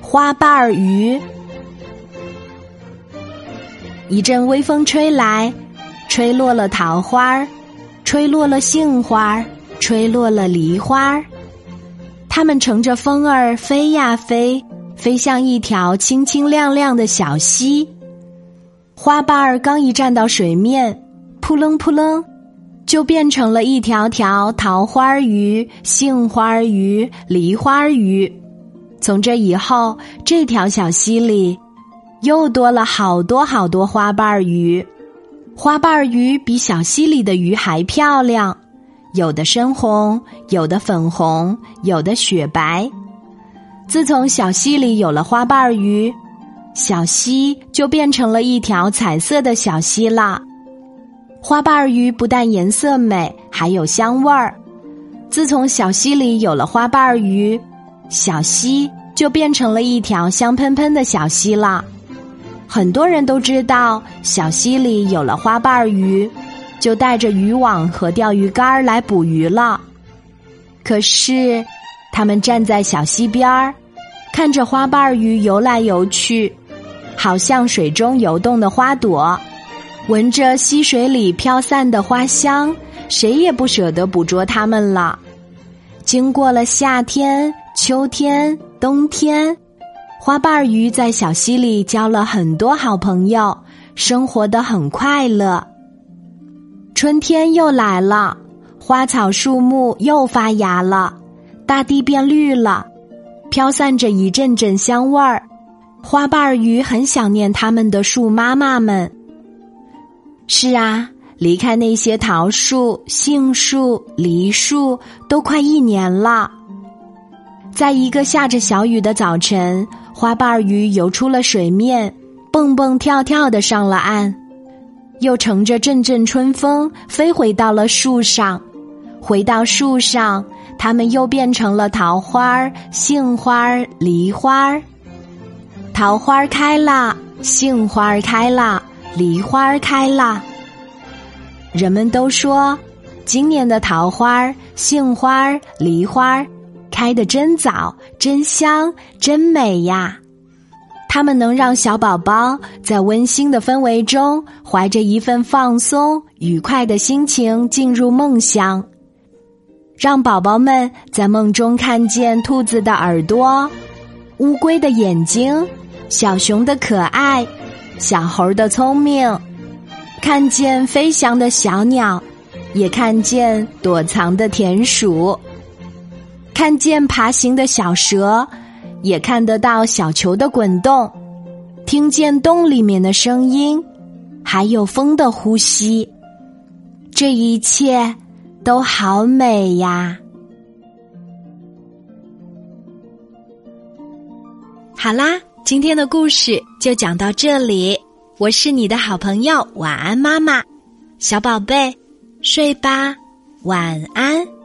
花瓣儿鱼。一阵微风吹来，吹落了桃花儿吹落了杏花儿吹落了梨花儿它们乘着风儿飞呀飞，飞向一条清清亮亮的小溪。花瓣儿刚一站到水面，扑棱扑棱，就变成了一条条桃花鱼、杏花鱼、梨花鱼。从这以后，这条小溪里又多了好多好多花瓣鱼。花瓣鱼比小溪里的鱼还漂亮，有的深红，有的粉红，有的雪白。自从小溪里有了花瓣鱼，小溪就变成了一条彩色的小溪啦。花瓣鱼不但颜色美，还有香味儿。自从小溪里有了花瓣鱼。小溪就变成了一条香喷喷的小溪了。很多人都知道，小溪里有了花瓣鱼，就带着渔网和钓鱼竿来捕鱼了。可是，他们站在小溪边儿，看着花瓣鱼游来游去，好像水中游动的花朵，闻着溪水里飘散的花香，谁也不舍得捕捉它们了。经过了夏天。秋天、冬天，花瓣鱼在小溪里交了很多好朋友，生活的很快乐。春天又来了，花草树木又发芽了，大地变绿了，飘散着一阵阵香味儿。花瓣鱼很想念他们的树妈妈们。是啊，离开那些桃树、杏树、梨树，都快一年了。在一个下着小雨的早晨，花瓣鱼游出了水面，蹦蹦跳跳的上了岸，又乘着阵阵春风飞回到了树上。回到树上，它们又变成了桃花、杏花、梨花。桃花开了，杏花开了，梨花开了。人们都说，今年的桃花、杏花、梨花。开的真早，真香，真美呀！它们能让小宝宝在温馨的氛围中，怀着一份放松、愉快的心情进入梦乡，让宝宝们在梦中看见兔子的耳朵、乌龟的眼睛、小熊的可爱、小猴的聪明，看见飞翔的小鸟，也看见躲藏的田鼠。看见爬行的小蛇，也看得到小球的滚动，听见洞里面的声音，还有风的呼吸，这一切都好美呀！好啦，今天的故事就讲到这里，我是你的好朋友晚安妈妈，小宝贝，睡吧，晚安。